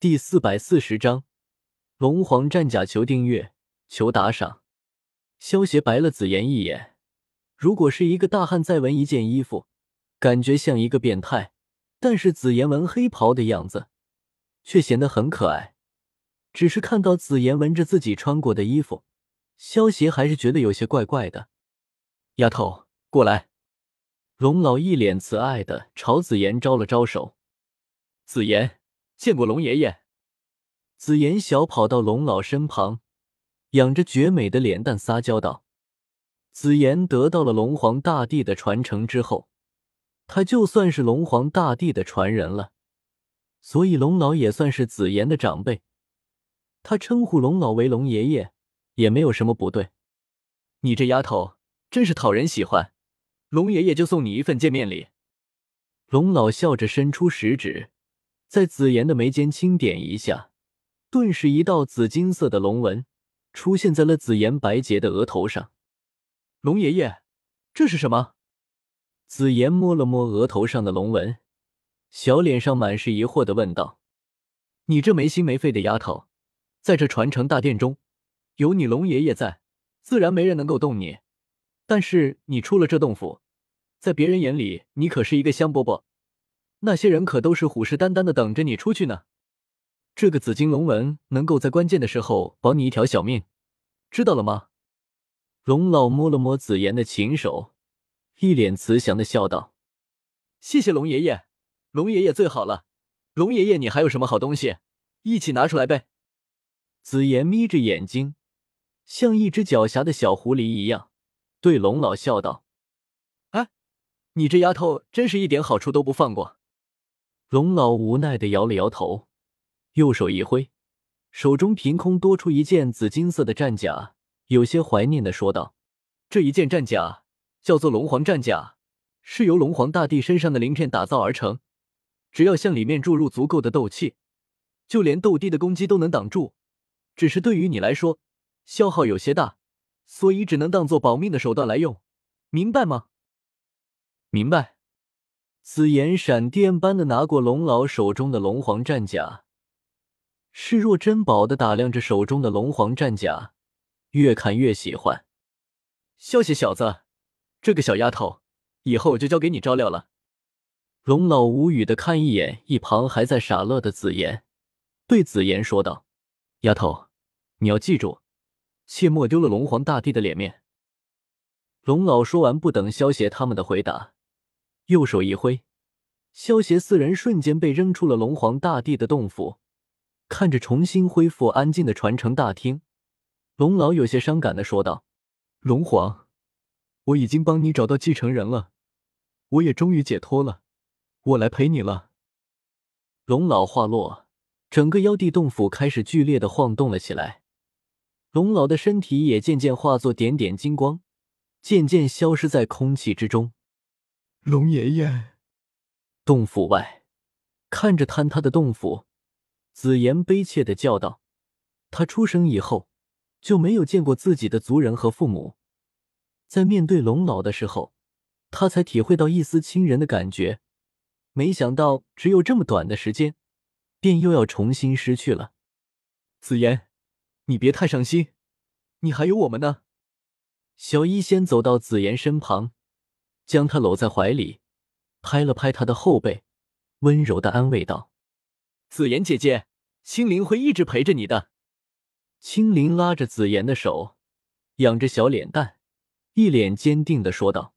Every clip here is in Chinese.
第四百四十章龙皇战甲，求订阅，求打赏。萧协白了紫妍一眼，如果是一个大汉再纹一件衣服，感觉像一个变态；但是紫妍纹黑袍的样子，却显得很可爱。只是看到紫妍纹着自己穿过的衣服，萧协还是觉得有些怪怪的。丫头，过来。龙老一脸慈爱的朝紫妍招了招手。紫妍。见过龙爷爷，紫妍小跑到龙老身旁，仰着绝美的脸蛋撒娇道：“紫妍得到了龙皇大帝的传承之后，他就算是龙皇大帝的传人了，所以龙老也算是紫妍的长辈。他称呼龙老为龙爷爷也没有什么不对。你这丫头真是讨人喜欢，龙爷爷就送你一份见面礼。”龙老笑着伸出食指。在紫妍的眉间轻点一下，顿时一道紫金色的龙纹出现在了紫妍白洁的额头上。龙爷爷，这是什么？紫妍摸了摸额头上的龙纹，小脸上满是疑惑的问道：“你这没心没肺的丫头，在这传承大殿中，有你龙爷爷在，自然没人能够动你。但是你出了这洞府，在别人眼里，你可是一个香饽饽。”那些人可都是虎视眈眈的等着你出去呢。这个紫金龙纹能够在关键的时候保你一条小命，知道了吗？龙老摸了摸紫妍的琴手，一脸慈祥的笑道：“谢谢龙爷爷，龙爷爷最好了。龙爷爷，你还有什么好东西，一起拿出来呗。”紫妍眯着眼睛，像一只狡黠的小狐狸一样，对龙老笑道：“哎，你这丫头真是一点好处都不放过。”龙老无奈的摇了摇头，右手一挥，手中凭空多出一件紫金色的战甲，有些怀念的说道：“这一件战甲叫做龙皇战甲，是由龙皇大帝身上的鳞片打造而成。只要向里面注入足够的斗气，就连斗帝的攻击都能挡住。只是对于你来说，消耗有些大，所以只能当做保命的手段来用，明白吗？”“明白。”紫妍闪电般的拿过龙老手中的龙皇战甲，视若珍宝的打量着手中的龙皇战甲，越看越喜欢。萧邪小子，这个小丫头，以后就交给你照料了。龙老无语的看一眼一旁还在傻乐的紫妍，对紫妍说道：“丫头，你要记住，切莫丢了龙皇大帝的脸面。”龙老说完，不等萧邪他们的回答。右手一挥，萧协四人瞬间被扔出了龙皇大帝的洞府。看着重新恢复安静的传承大厅，龙老有些伤感的说道：“龙皇，我已经帮你找到继承人了，我也终于解脱了，我来陪你了。”龙老话落，整个妖帝洞府开始剧烈的晃动了起来，龙老的身体也渐渐化作点点金光，渐渐消失在空气之中。龙爷爷，洞府外，看着坍塌的洞府，紫妍悲切的叫道：“他出生以后就没有见过自己的族人和父母，在面对龙老的时候，他才体会到一丝亲人的感觉。没想到只有这么短的时间，便又要重新失去了。”紫妍，你别太伤心，你还有我们呢。小医仙走到紫妍身旁。将他搂在怀里，拍了拍他的后背，温柔的安慰道：“紫妍姐姐，青灵会一直陪着你的。”青灵拉着紫妍的手，仰着小脸蛋，一脸坚定的说道：“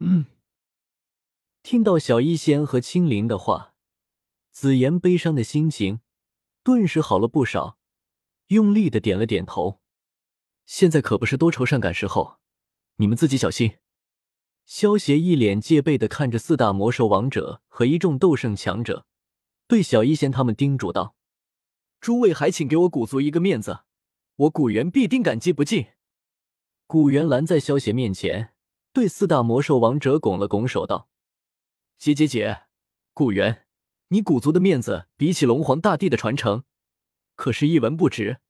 嗯。”听到小医仙和青灵的话，紫妍悲伤的心情顿时好了不少，用力的点了点头。现在可不是多愁善感时候，你们自己小心。萧协一脸戒备的看着四大魔兽王者和一众斗圣强者，对小医仙他们叮嘱道：“诸位还请给我古族一个面子，我古元必定感激不尽。”古元拦在萧协面前，对四大魔兽王者拱了拱手道：“姐姐姐，古元，你古族的面子比起龙皇大帝的传承，可是一文不值。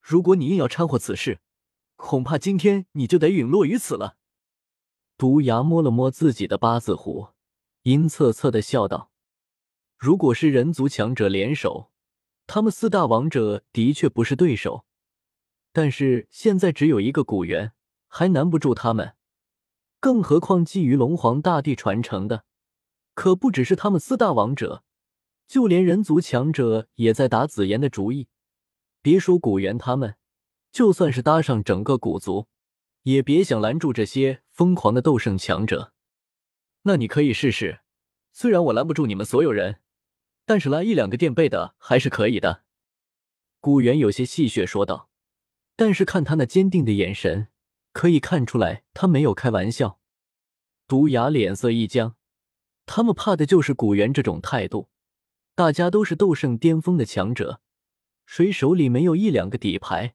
如果你硬要掺和此事，恐怕今天你就得陨落于此了。”毒牙摸了摸自己的八字胡，阴恻恻的笑道：“如果是人族强者联手，他们四大王者的确不是对手，但是现在只有一个古元，还难不住他们。更何况觊觎龙皇大帝传承的，可不只是他们四大王者，就连人族强者也在打紫妍的主意。别说古元他们，就算是搭上整个古族，也别想拦住这些疯狂的斗圣强者。那你可以试试，虽然我拦不住你们所有人。但是拉一两个垫背的还是可以的，古元有些戏谑说道。但是看他那坚定的眼神，可以看出来他没有开玩笑。毒牙脸色一僵，他们怕的就是古元这种态度。大家都是斗圣巅峰的强者，谁手里没有一两个底牌？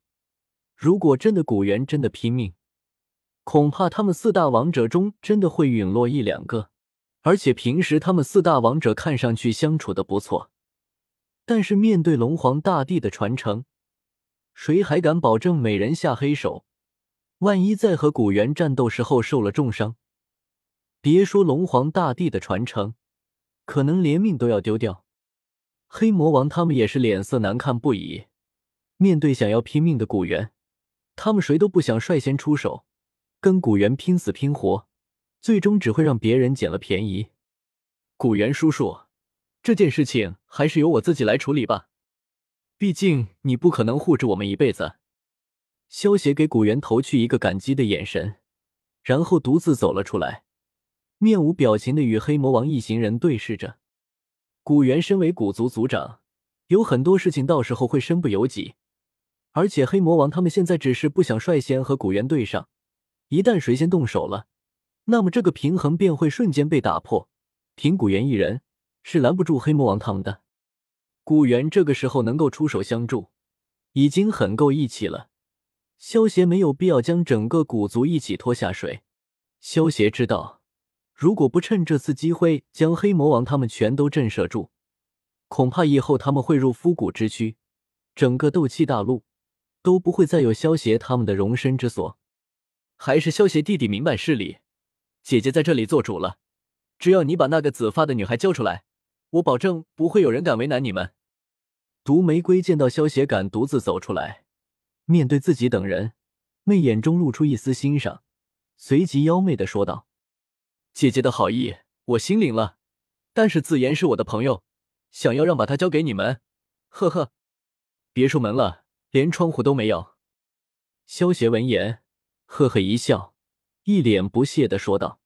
如果真的古元真的拼命，恐怕他们四大王者中真的会陨落一两个。而且平时他们四大王者看上去相处的不错，但是面对龙皇大帝的传承，谁还敢保证美人下黑手？万一在和古元战斗时候受了重伤，别说龙皇大帝的传承，可能连命都要丢掉。黑魔王他们也是脸色难看不已。面对想要拼命的古元，他们谁都不想率先出手，跟古元拼死拼活。最终只会让别人捡了便宜。古元叔叔，这件事情还是由我自己来处理吧。毕竟你不可能护着我们一辈子。萧协给古元投去一个感激的眼神，然后独自走了出来，面无表情的与黑魔王一行人对视着。古元身为古族族长，有很多事情到时候会身不由己。而且黑魔王他们现在只是不想率先和古元对上，一旦谁先动手了。那么这个平衡便会瞬间被打破，凭古元一人是拦不住黑魔王他们的。古元这个时候能够出手相助，已经很够义气了。萧协没有必要将整个古族一起拖下水。萧协知道，如果不趁这次机会将黑魔王他们全都震慑住，恐怕以后他们会入枯骨之躯，整个斗气大陆都不会再有萧协他们的容身之所。还是萧协弟弟明白事理。姐姐在这里做主了，只要你把那个紫发的女孩交出来，我保证不会有人敢为难你们。毒玫瑰见到萧协敢独自走出来，面对自己等人，媚眼中露出一丝欣赏，随即妖媚的说道：“姐姐的好意我心领了，但是紫妍是我的朋友，想要让把她交给你们，呵呵，别说门了，连窗户都没有。”萧协闻言，呵呵一笑。一脸不屑的说道。